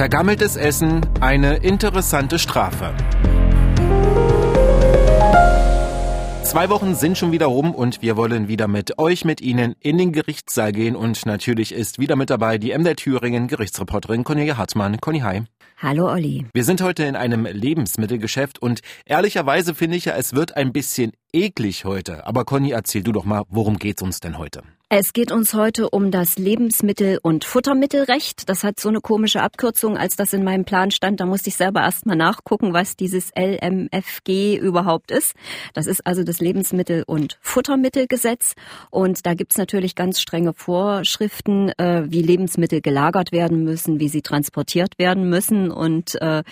Vergammeltes Essen, eine interessante Strafe. Zwei Wochen sind schon wieder rum und wir wollen wieder mit euch, mit Ihnen in den Gerichtssaal gehen und natürlich ist wieder mit dabei die MDR Thüringen Gerichtsreporterin Cornelia Hartmann. Conny, hi. Hallo Olli. Wir sind heute in einem Lebensmittelgeschäft und ehrlicherweise finde ich ja, es wird ein bisschen eklig heute. Aber Conny, erzähl du doch mal, worum geht's uns denn heute? Es geht uns heute um das Lebensmittel- und Futtermittelrecht. Das hat so eine komische Abkürzung, als das in meinem Plan stand. Da musste ich selber erst mal nachgucken, was dieses LMFG überhaupt ist. Das ist also das Lebensmittel- und Futtermittelgesetz. Und da gibt's natürlich ganz strenge Vorschriften, äh, wie Lebensmittel gelagert werden müssen, wie sie transportiert werden müssen. Und äh,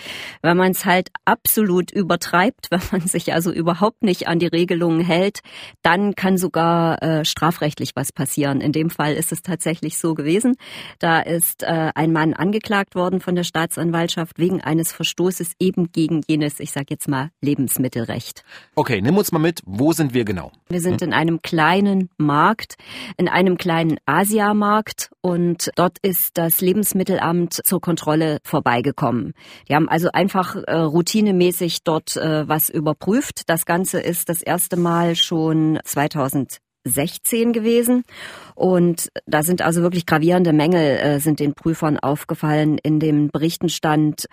wenn man es halt absolut übertreibt, wenn man sich also überhaupt nicht an die Regelungen hält, dann kann sogar äh, strafrechtlich was passieren passieren. In dem Fall ist es tatsächlich so gewesen. Da ist äh, ein Mann angeklagt worden von der Staatsanwaltschaft wegen eines Verstoßes eben gegen jenes, ich sage jetzt mal, Lebensmittelrecht. Okay, nimm uns mal mit, wo sind wir genau? Wir sind hm? in einem kleinen Markt, in einem kleinen Asiamarkt und dort ist das Lebensmittelamt zur Kontrolle vorbeigekommen. Die haben also einfach äh, routinemäßig dort äh, was überprüft. Das Ganze ist das erste Mal schon 2000 16 gewesen. Und da sind also wirklich gravierende Mängel, äh, sind den Prüfern aufgefallen. In den Berichten stand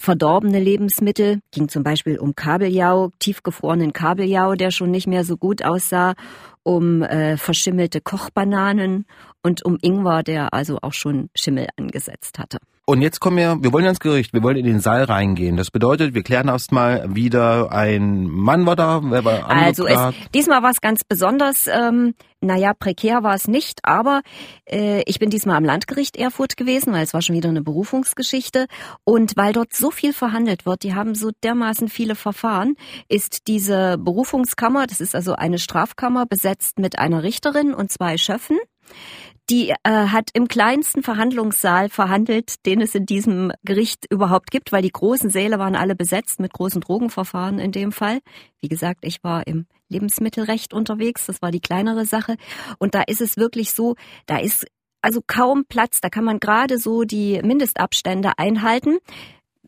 verdorbene Lebensmittel, ging zum Beispiel um Kabeljau, tiefgefrorenen Kabeljau, der schon nicht mehr so gut aussah, um äh, verschimmelte Kochbananen und um Ingwer, der also auch schon Schimmel angesetzt hatte. Und jetzt kommen wir, wir wollen ins Gericht, wir wollen in den Saal reingehen. Das bedeutet, wir klären erstmal wieder, ein Mann war da, wer war Also es, diesmal war es ganz besonders, ähm, naja, prekär war es nicht, aber äh, ich bin diesmal am Landgericht Erfurt gewesen, weil es war schon wieder eine Berufungsgeschichte. Und weil dort so viel verhandelt wird, die haben so dermaßen viele Verfahren, ist diese Berufungskammer, das ist also eine Strafkammer, besetzt mit einer Richterin und zwei Schöffen die äh, hat im kleinsten Verhandlungssaal verhandelt, den es in diesem Gericht überhaupt gibt, weil die großen Säle waren alle besetzt mit großen Drogenverfahren in dem Fall. Wie gesagt, ich war im Lebensmittelrecht unterwegs, das war die kleinere Sache. Und da ist es wirklich so, da ist also kaum Platz, da kann man gerade so die Mindestabstände einhalten.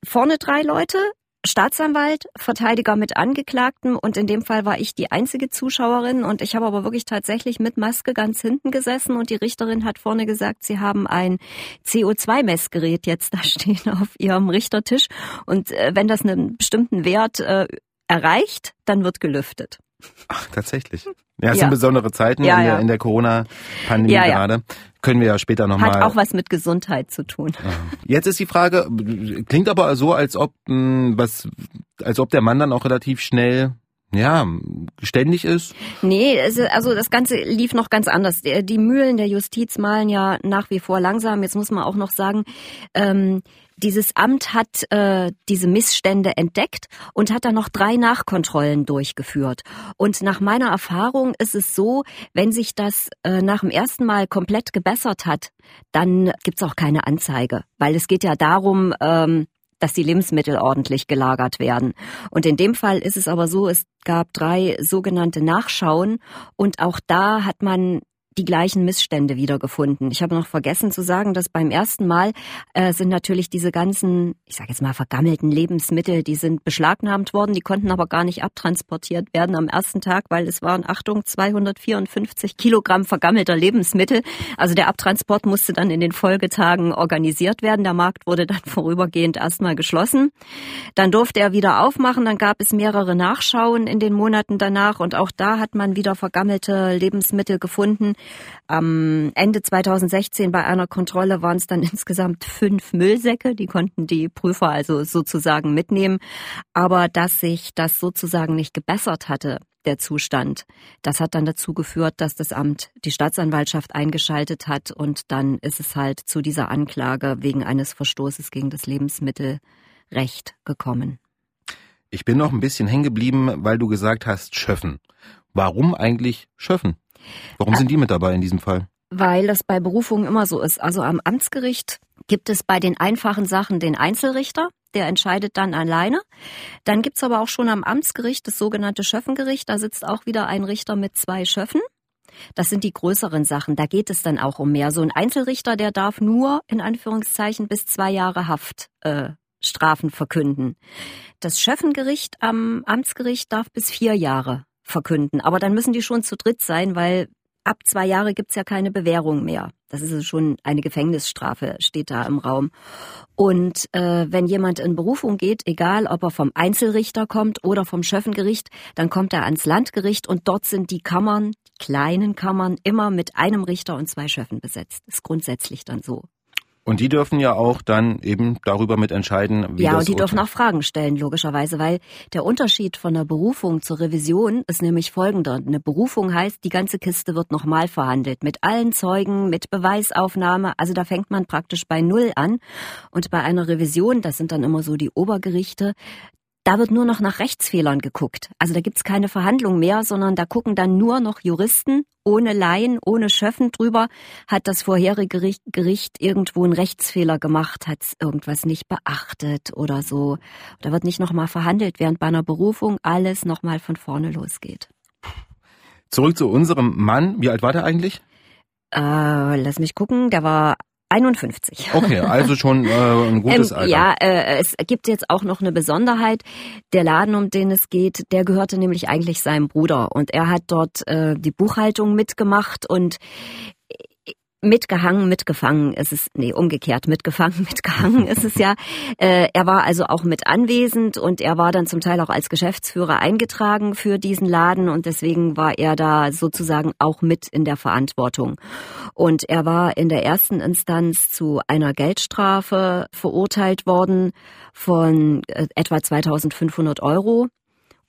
Vorne drei Leute, Staatsanwalt, Verteidiger mit Angeklagten und in dem Fall war ich die einzige Zuschauerin und ich habe aber wirklich tatsächlich mit Maske ganz hinten gesessen und die Richterin hat vorne gesagt, sie haben ein CO2-Messgerät jetzt da stehen auf ihrem Richtertisch und äh, wenn das einen bestimmten Wert äh, erreicht, dann wird gelüftet. Ach, tatsächlich. Ja, es ja. sind besondere Zeiten ja, in, der, in der Corona-Pandemie ja, gerade. Können wir ja später nochmal. Hat auch was mit Gesundheit zu tun. Jetzt ist die Frage, klingt aber so, als ob hm, was, als ob der Mann dann auch relativ schnell ja, ständig ist? Nee, also das Ganze lief noch ganz anders. Die Mühlen der Justiz malen ja nach wie vor langsam. Jetzt muss man auch noch sagen, ähm, dieses Amt hat äh, diese Missstände entdeckt und hat dann noch drei Nachkontrollen durchgeführt. Und nach meiner Erfahrung ist es so, wenn sich das äh, nach dem ersten Mal komplett gebessert hat, dann gibt's auch keine Anzeige, weil es geht ja darum, ähm, dass die Lebensmittel ordentlich gelagert werden. Und in dem Fall ist es aber so, es gab drei sogenannte Nachschauen und auch da hat man die gleichen Missstände wiedergefunden. Ich habe noch vergessen zu sagen, dass beim ersten Mal äh, sind natürlich diese ganzen, ich sage jetzt mal vergammelten Lebensmittel, die sind beschlagnahmt worden, die konnten aber gar nicht abtransportiert werden am ersten Tag, weil es waren, Achtung, 254 Kilogramm vergammelter Lebensmittel. Also der Abtransport musste dann in den Folgetagen organisiert werden. Der Markt wurde dann vorübergehend erstmal geschlossen. Dann durfte er wieder aufmachen, dann gab es mehrere Nachschauen in den Monaten danach und auch da hat man wieder vergammelte Lebensmittel gefunden. Am Ende 2016 bei einer Kontrolle waren es dann insgesamt fünf Müllsäcke. Die konnten die Prüfer also sozusagen mitnehmen. Aber dass sich das sozusagen nicht gebessert hatte, der Zustand. Das hat dann dazu geführt, dass das Amt die Staatsanwaltschaft eingeschaltet hat und dann ist es halt zu dieser Anklage wegen eines Verstoßes gegen das Lebensmittelrecht gekommen. Ich bin noch ein bisschen hängen geblieben, weil du gesagt hast, Schöffen. Warum eigentlich Schöffen? Warum sind die mit dabei in diesem Fall? Weil das bei Berufungen immer so ist. Also am Amtsgericht gibt es bei den einfachen Sachen den Einzelrichter, der entscheidet dann alleine. Dann gibt's aber auch schon am Amtsgericht das sogenannte Schöffengericht. Da sitzt auch wieder ein Richter mit zwei Schöffen. Das sind die größeren Sachen. Da geht es dann auch um mehr. So ein Einzelrichter, der darf nur in Anführungszeichen bis zwei Jahre Haft äh, Strafen verkünden. Das Schöffengericht am Amtsgericht darf bis vier Jahre verkünden. Aber dann müssen die schon zu dritt sein, weil ab zwei Jahre gibt's ja keine Bewährung mehr. Das ist also schon eine Gefängnisstrafe, steht da im Raum. Und äh, wenn jemand in Berufung geht, egal ob er vom Einzelrichter kommt oder vom Schöffengericht, dann kommt er ans Landgericht und dort sind die Kammern, die kleinen Kammern, immer mit einem Richter und zwei Schöffen besetzt. Ist grundsätzlich dann so. Und die dürfen ja auch dann eben darüber mitentscheiden, wie Ja, das und die dürfen auch Fragen stellen, logischerweise, weil der Unterschied von der Berufung zur Revision ist nämlich folgender. Eine Berufung heißt, die ganze Kiste wird nochmal verhandelt, mit allen Zeugen, mit Beweisaufnahme. Also da fängt man praktisch bei Null an. Und bei einer Revision, das sind dann immer so die Obergerichte, da wird nur noch nach Rechtsfehlern geguckt. Also da gibt's keine Verhandlung mehr, sondern da gucken dann nur noch Juristen ohne Laien, ohne Schöffen drüber. Hat das vorherige Gericht, Gericht irgendwo einen Rechtsfehler gemacht, hat's irgendwas nicht beachtet oder so. Da wird nicht nochmal verhandelt, während bei einer Berufung alles nochmal von vorne losgeht. Zurück zu unserem Mann. Wie alt war der eigentlich? Äh, lass mich gucken, der war 51. Okay, also schon äh, ein gutes Ähm, Alter. Ja, äh, es gibt jetzt auch noch eine Besonderheit. Der Laden, um den es geht, der gehörte nämlich eigentlich seinem Bruder und er hat dort äh, die Buchhaltung mitgemacht und mitgehangen, mitgefangen ist es, nee, umgekehrt, mitgefangen, mitgehangen ist es ja. Äh, er war also auch mit anwesend und er war dann zum Teil auch als Geschäftsführer eingetragen für diesen Laden und deswegen war er da sozusagen auch mit in der Verantwortung. Und er war in der ersten Instanz zu einer Geldstrafe verurteilt worden von äh, etwa 2500 Euro.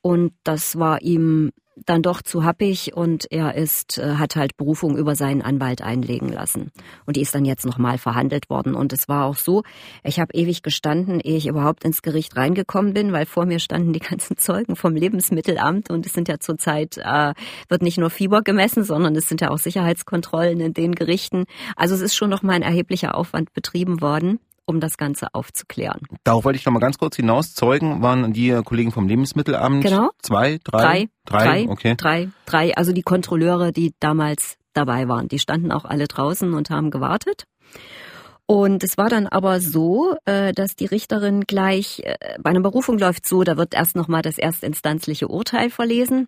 Und das war ihm dann doch zu happig und er ist, äh, hat halt Berufung über seinen Anwalt einlegen lassen. Und die ist dann jetzt nochmal verhandelt worden. Und es war auch so, ich habe ewig gestanden, ehe ich überhaupt ins Gericht reingekommen bin, weil vor mir standen die ganzen Zeugen vom Lebensmittelamt und es sind ja zurzeit, äh, wird nicht nur Fieber gemessen, sondern es sind ja auch Sicherheitskontrollen in den Gerichten. Also es ist schon nochmal ein erheblicher Aufwand betrieben worden um das Ganze aufzuklären. Darauf wollte ich noch mal ganz kurz hinaus. Zeugen waren die Kollegen vom Lebensmittelamt. Genau. Zwei, drei? Drei. Drei, Drei, okay. drei, drei. Also die Kontrolleure, die damals dabei waren, die standen auch alle draußen und haben gewartet. Und es war dann aber so, äh, dass die Richterin gleich, äh, bei einer Berufung läuft so, da wird erst nochmal das erstinstanzliche Urteil verlesen.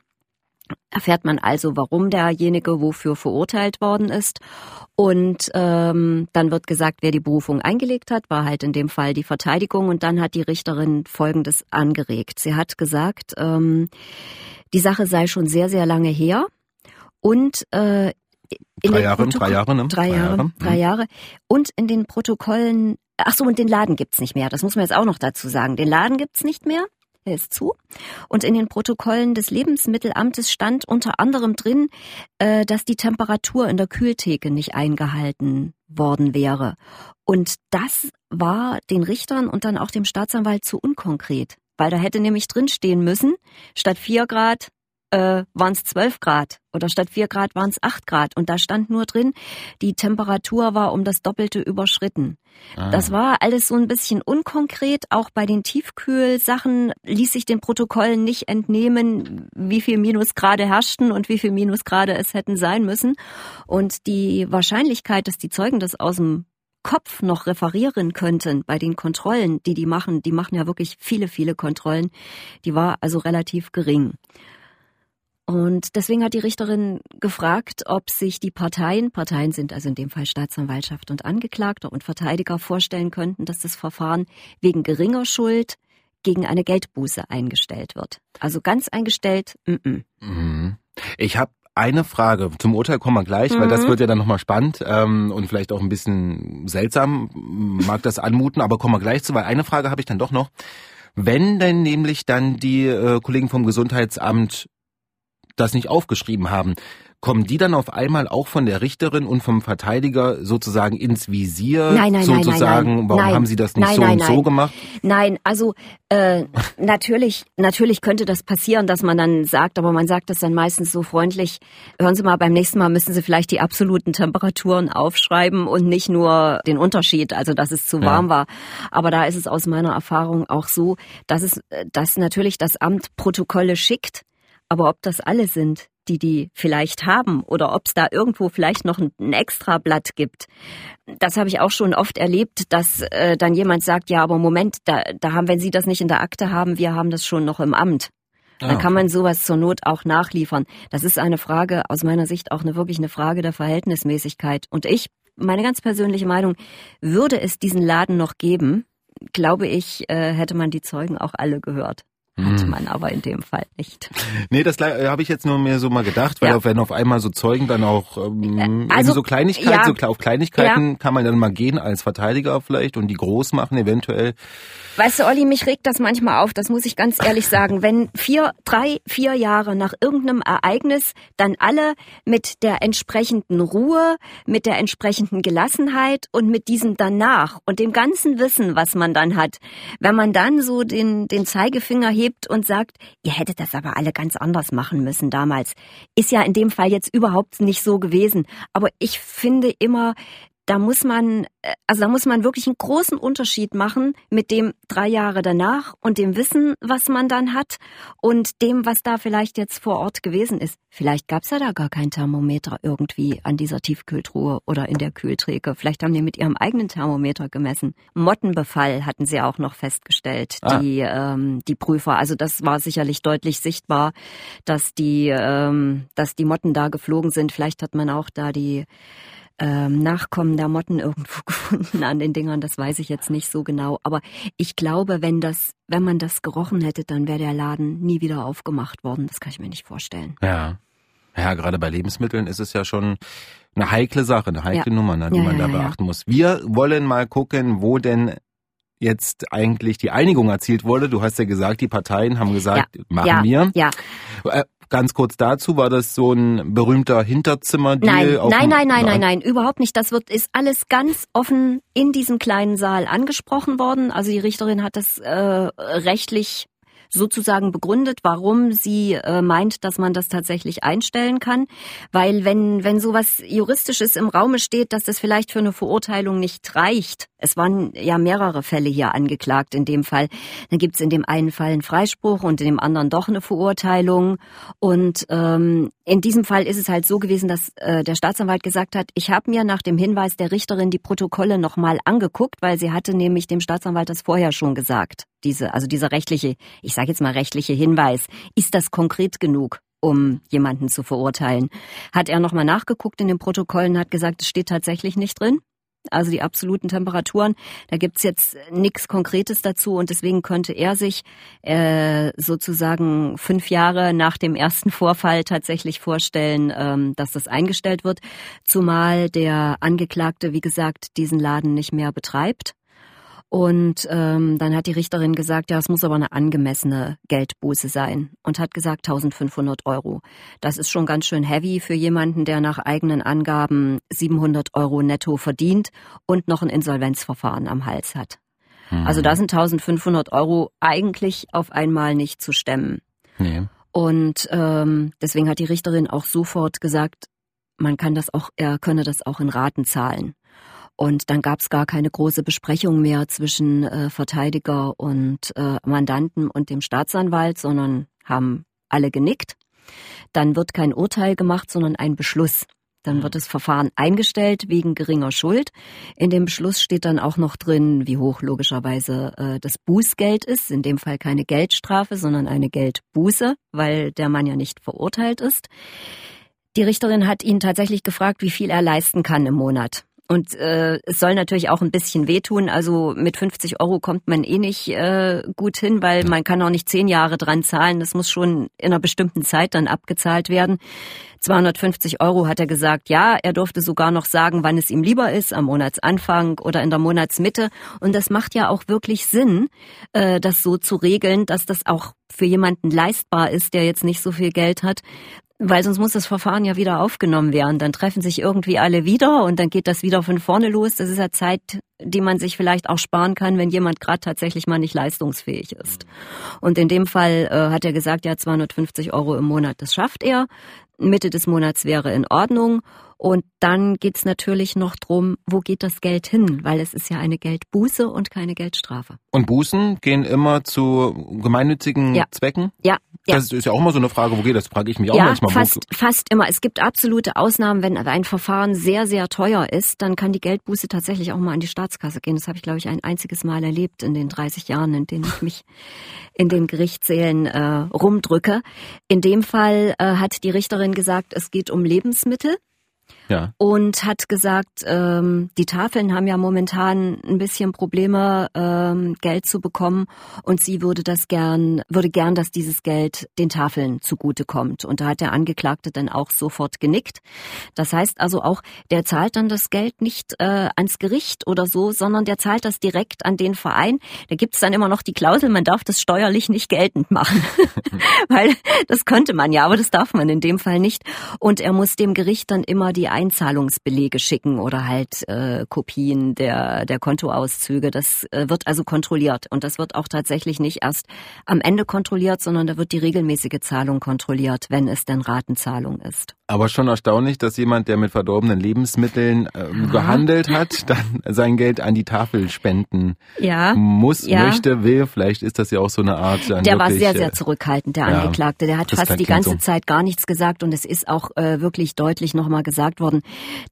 Erfährt man also, warum derjenige wofür verurteilt worden ist. Und ähm, dann wird gesagt, wer die Berufung eingelegt hat, war halt in dem Fall die Verteidigung. Und dann hat die Richterin Folgendes angeregt. Sie hat gesagt, ähm, die Sache sei schon sehr, sehr lange her. Und äh, in Drei den Jahre, drei Jahre, ne? Drei Jahre, drei Mhm. Jahre. Und in den Protokollen, ach so, und den Laden gibt's nicht mehr. Das muss man jetzt auch noch dazu sagen. Den Laden gibt's nicht mehr. Ist zu. Und in den Protokollen des Lebensmittelamtes stand unter anderem drin, äh, dass die Temperatur in der Kühltheke nicht eingehalten worden wäre. Und das war den Richtern und dann auch dem Staatsanwalt zu unkonkret. Weil da hätte nämlich drinstehen müssen, statt vier Grad äh, waren es 12 Grad oder statt 4 Grad waren es 8 Grad. Und da stand nur drin, die Temperatur war um das Doppelte überschritten. Ah. Das war alles so ein bisschen unkonkret. Auch bei den Tiefkühlsachen ließ sich den Protokollen nicht entnehmen, wie viel Minusgrade herrschten und wie viel Minusgrade es hätten sein müssen. Und die Wahrscheinlichkeit, dass die Zeugen das aus dem Kopf noch referieren könnten bei den Kontrollen, die die machen, die machen ja wirklich viele, viele Kontrollen, die war also relativ gering. Und deswegen hat die Richterin gefragt, ob sich die Parteien, Parteien sind also in dem Fall Staatsanwaltschaft und Angeklagter und Verteidiger vorstellen könnten, dass das Verfahren wegen geringer Schuld gegen eine Geldbuße eingestellt wird. Also ganz eingestellt, mm -mm. Mhm. Ich habe eine Frage. Zum Urteil kommen wir gleich, weil das Mhm. wird ja dann nochmal spannend ähm, und vielleicht auch ein bisschen seltsam, mag das anmuten, aber kommen wir gleich zu, weil eine Frage habe ich dann doch noch. Wenn denn nämlich dann die äh, Kollegen vom Gesundheitsamt das nicht aufgeschrieben haben, kommen die dann auf einmal auch von der Richterin und vom Verteidiger sozusagen ins Visier? Nein, nein, nein, sozusagen, nein, nein. warum Nein. haben sie das nicht Nein, so nein, und so gemacht? Nein, also äh, natürlich, natürlich könnte das passieren, dass man dann sagt, aber man sagt das dann meistens so freundlich. Hören Sie mal, beim nächsten Mal müssen Sie vielleicht die absoluten Temperaturen aufschreiben und nicht nur den Unterschied, also dass es zu Ja. warm war. Aber da ist es aus meiner Erfahrung auch so, dass es, äh, dass natürlich das Amt Protokolle schickt, aber ob das alle sind, die die vielleicht haben oder ob es da irgendwo vielleicht noch ein, ein extra Blatt gibt. Das habe ich auch schon oft erlebt, dass äh, dann jemand sagt, ja, aber Moment, da, da haben, wenn Sie das nicht in der Akte haben, wir haben das schon noch im Amt. Dann ah, kann man sowas zur Not auch nachliefern. Das ist eine Frage, aus meiner Sicht auch eine wirklich eine Frage der Verhältnismäßigkeit. Und ich, meine ganz persönliche Meinung, würde es diesen Laden noch geben, glaube ich, äh, hätte man die Zeugen auch alle gehört. Hat hm. man aber in dem Fall nicht. Nee, das habe ich jetzt nur mir so mal gedacht, weil ja. wenn auf einmal so Zeugen dann auch ähm, also, so Kleinigkeiten, ja. so auf Kleinigkeiten ja. kann man dann mal gehen als Verteidiger vielleicht und die groß machen eventuell. Weißt du, Olli, mich regt das manchmal auf, das muss ich ganz ehrlich sagen. Wenn vier, drei, vier Jahre nach irgendeinem Ereignis dann alle mit der entsprechenden Ruhe, mit der entsprechenden Gelassenheit und mit diesem danach und dem ganzen Wissen, was man dann hat, wenn man dann so den, den Zeigefinger hebt, hebt und sagt, ihr hättet das aber alle ganz anders machen müssen damals. Ist ja in dem Fall jetzt überhaupt nicht so gewesen. Aber ich finde immer, da muss man, äh, also da muss man wirklich einen großen Unterschied machen mit dem drei Jahre danach und dem Wissen, was man dann hat und dem, was da vielleicht jetzt vor Ort gewesen ist. Vielleicht gab's ja da gar kein Thermometer irgendwie an dieser Tiefkühltruhe oder in der Kühlträge. Vielleicht haben die mit ihrem eigenen Thermometer gemessen. Mottenbefall hatten sie auch noch festgestellt, ah. die, ähm, die Prüfer. Also das war sicherlich deutlich sichtbar, dass die, ähm, dass die Motten da geflogen sind. Vielleicht hat man auch da die ähm, Nachkommen der Motten irgendwo gefunden an den Dingern, das weiß ich jetzt nicht so genau. Aber ich glaube, wenn das, wenn man das gerochen hätte, dann wäre der Laden nie wieder aufgemacht worden. Das kann ich mir nicht vorstellen. Ja. Ja, gerade bei Lebensmitteln ist es ja schon eine heikle Sache, eine heikle ja. Nummer, ne, die ja, man ja, da beachten muss. Wir wollen mal gucken, wo denn jetzt eigentlich die Einigung erzielt wurde. Du hast ja gesagt, die Parteien haben gesagt, machen wir. Ja. Ganz kurz dazu, war das so ein berühmter Hinterzimmer-Deal? Nein, nein, nein, nein, nein, nein, überhaupt nicht. Das wird, ist alles ganz offen in diesem kleinen Saal angesprochen worden. Also die Richterin hat das äh, rechtlich sozusagen begründet, warum sie äh, meint, dass man das tatsächlich einstellen kann. Weil wenn, wenn sowas Juristisches im Raume steht, dass das vielleicht für eine Verurteilung nicht reicht, es waren ja mehrere Fälle hier angeklagt in dem Fall, dann gibt es in dem einen Fall einen Freispruch und in dem anderen doch eine Verurteilung. Und ähm, in diesem Fall ist es halt so gewesen, dass äh, der Staatsanwalt gesagt hat, ich habe mir nach dem Hinweis der Richterin die Protokolle nochmal angeguckt, weil sie hatte nämlich dem Staatsanwalt das vorher schon gesagt. Diese, also dieser rechtliche, ich sage jetzt mal rechtliche Hinweis, ist das konkret genug? um jemanden zu verurteilen. Hat er nochmal nachgeguckt in den Protokollen, hat gesagt, es steht tatsächlich nicht drin also die absoluten Temperaturen. Da gibt's jetzt nichts Konkretes dazu und deswegen könnte er sich äh, sozusagen fünf Jahre nach dem ersten Vorfall tatsächlich vorstellen, ähm, dass das eingestellt wird, zumal der Angeklagte, wie gesagt, diesen Laden nicht mehr betreibt. Und ähm, dann hat die Richterin gesagt, ja, es muss aber eine angemessene Geldbuße sein und hat gesagt 1500 Euro. Das ist schon ganz schön heavy für jemanden, der nach eigenen Angaben 700 Euro netto verdient und noch ein Insolvenzverfahren am Hals hat. Mhm. Also da sind 1500 Euro eigentlich auf einmal nicht zu stemmen. Nee. Und ähm, deswegen hat die Richterin auch sofort gesagt, man kann das auch, er könne das auch in Raten zahlen. Und dann gab es gar keine große Besprechung mehr zwischen äh, Verteidiger und äh, Mandanten und dem Staatsanwalt, sondern haben alle genickt. Dann wird kein Urteil gemacht, sondern ein Beschluss. Dann wird mhm. das Verfahren eingestellt wegen geringer Schuld. In dem Beschluss steht dann auch noch drin, wie hoch logischerweise äh, das Bußgeld ist. In dem Fall keine Geldstrafe, sondern eine Geldbuße, weil der Mann ja nicht verurteilt ist. Die Richterin hat ihn tatsächlich gefragt, wie viel er leisten kann im Monat. Und äh, es soll natürlich auch ein bisschen wehtun. Also mit 50 Euro kommt man eh nicht äh, gut hin, weil man kann auch nicht zehn Jahre dran zahlen. Das muss schon in einer bestimmten Zeit dann abgezahlt werden. 250 Euro hat er gesagt, ja, er durfte sogar noch sagen, wann es ihm lieber ist, am Monatsanfang oder in der Monatsmitte. Und das macht ja auch wirklich Sinn, äh, das so zu regeln, dass das auch für jemanden leistbar ist, der jetzt nicht so viel Geld hat, weil sonst muss das Verfahren ja wieder aufgenommen werden. Dann treffen sich irgendwie alle wieder und dann geht das wieder von vorne los. Das ist ja Zeit, die man sich vielleicht auch sparen kann, wenn jemand gerade tatsächlich mal nicht leistungsfähig ist. Und in dem Fall äh, hat er gesagt, ja, 250 Euro im Monat, das schafft er. Mitte des Monats wäre in Ordnung. Und dann geht's natürlich noch drum, wo geht das Geld hin? Weil es ist ja eine Geldbuße und keine Geldstrafe. Und Bußen gehen immer zu gemeinnützigen ja. Zwecken? Ja, Ja. Das ist ja auch immer so eine Frage, wo geht das? Frage ich mich auch ja, manchmal. Fast, fast immer. Es gibt absolute Ausnahmen, wenn ein Verfahren sehr, sehr teuer ist, dann kann die Geldbuße tatsächlich auch mal an die Staatskasse gehen. Das habe ich, glaube ich, ein einziges Mal erlebt in den 30 Jahren, in denen ich mich in den Gerichtssälen äh, rumdrücke. In dem Fall äh, hat die Richterin gesagt, es geht um Lebensmittel ja. und hat gesagt, ähm, die Tafeln haben ja momentan ein bisschen Probleme, ähm, Geld zu bekommen und sie würde das gern, würde gern, dass dieses Geld den Tafeln zugutekommt. Und da hat der Angeklagte dann auch sofort genickt. Das heißt also auch, der zahlt dann das Geld nicht äh, ans Gericht oder so, sondern der zahlt das direkt an den Verein. Da gibt's dann immer noch die Klausel, man darf das steuerlich nicht geltend machen. Weil das könnte man ja, aber das darf man in dem Fall nicht. Und er muss dem Gericht dann immer die Einzahlungsbelege schicken oder halt äh, Kopien der, der Kontoauszüge. Das äh, wird also kontrolliert. Und das wird auch tatsächlich nicht erst am Ende kontrolliert, sondern da wird die regelmäßige Zahlung kontrolliert, wenn es denn Ratenzahlung ist. Aber schon erstaunlich, dass jemand, der mit verdorbenen Lebensmitteln ähm, gehandelt hat, dann sein Geld an die Tafel spenden ja. muss, ja. möchte, will. Vielleicht ist das ja auch so eine Art. Der wirklich, war sehr, sehr äh, zurückhaltend, der ja, Angeklagte. Der hat fast die ganze so. Zeit gar nichts gesagt und es ist auch äh, wirklich deutlich nochmal gesagt worden,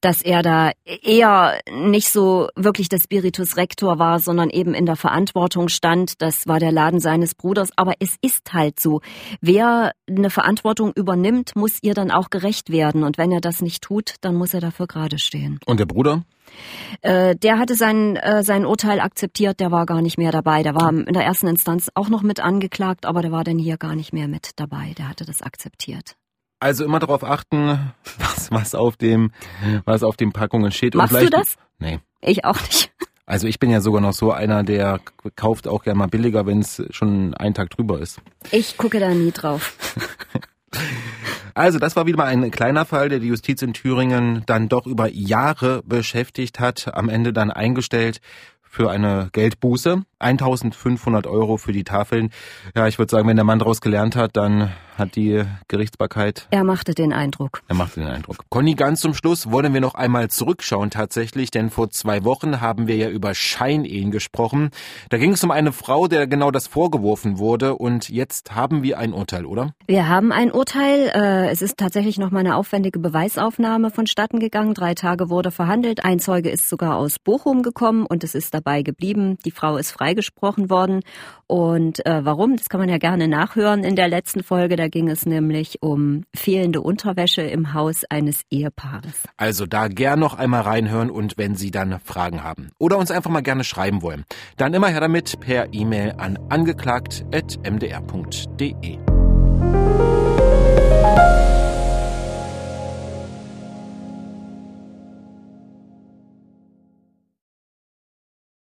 dass er da eher nicht so wirklich der Spiritus Rector war, sondern eben in der Verantwortung stand. Das war der Laden seines Bruders. Aber es ist halt so. Wer eine Verantwortung übernimmt, muss ihr dann auch gerecht werden. Und wenn er das nicht tut, dann muss er dafür gerade stehen. Und der Bruder? Äh, der hatte sein, äh, sein Urteil akzeptiert, der war gar nicht mehr dabei. Der war in der ersten Instanz auch noch mit angeklagt, aber der war dann hier gar nicht mehr mit dabei. Der hatte das akzeptiert. Also immer darauf achten, was, was auf dem, was auf den Packungen steht. Machst du das? Nee. Ich auch nicht. Also ich bin ja sogar noch so einer, der kauft auch gerne mal billiger, wenn es schon einen Tag drüber ist. Ich gucke da nie drauf. Also das war wieder mal ein kleiner Fall, der die Justiz in Thüringen dann doch über Jahre beschäftigt hat, am Ende dann eingestellt für eine Geldbuße. 1500 Euro für die Tafeln. Ja, ich würde sagen, wenn der Mann daraus gelernt hat, dann hat die Gerichtsbarkeit. Er machte den Eindruck. Er machte den Eindruck. Conny, ganz zum Schluss wollen wir noch einmal zurückschauen tatsächlich, denn vor zwei Wochen haben wir ja über Scheinehen gesprochen. Da ging es um eine Frau, der genau das vorgeworfen wurde und jetzt haben wir ein Urteil, oder? Wir haben ein Urteil. Äh, es ist tatsächlich noch mal eine aufwendige Beweisaufnahme vonstatten gegangen. Drei Tage wurde verhandelt. Ein Zeuge ist sogar aus Bochum gekommen und es ist dabei geblieben. Die Frau ist frei freigesprochen worden. Und äh, warum? Das kann man ja gerne nachhören in der letzten Folge. Da ging es nämlich um fehlende Unterwäsche im Haus eines Ehepaares. Also da gern noch einmal reinhören und wenn Sie dann Fragen haben oder uns einfach mal gerne schreiben wollen, dann immer her damit per E-Mail an angeklagt.mdr.de.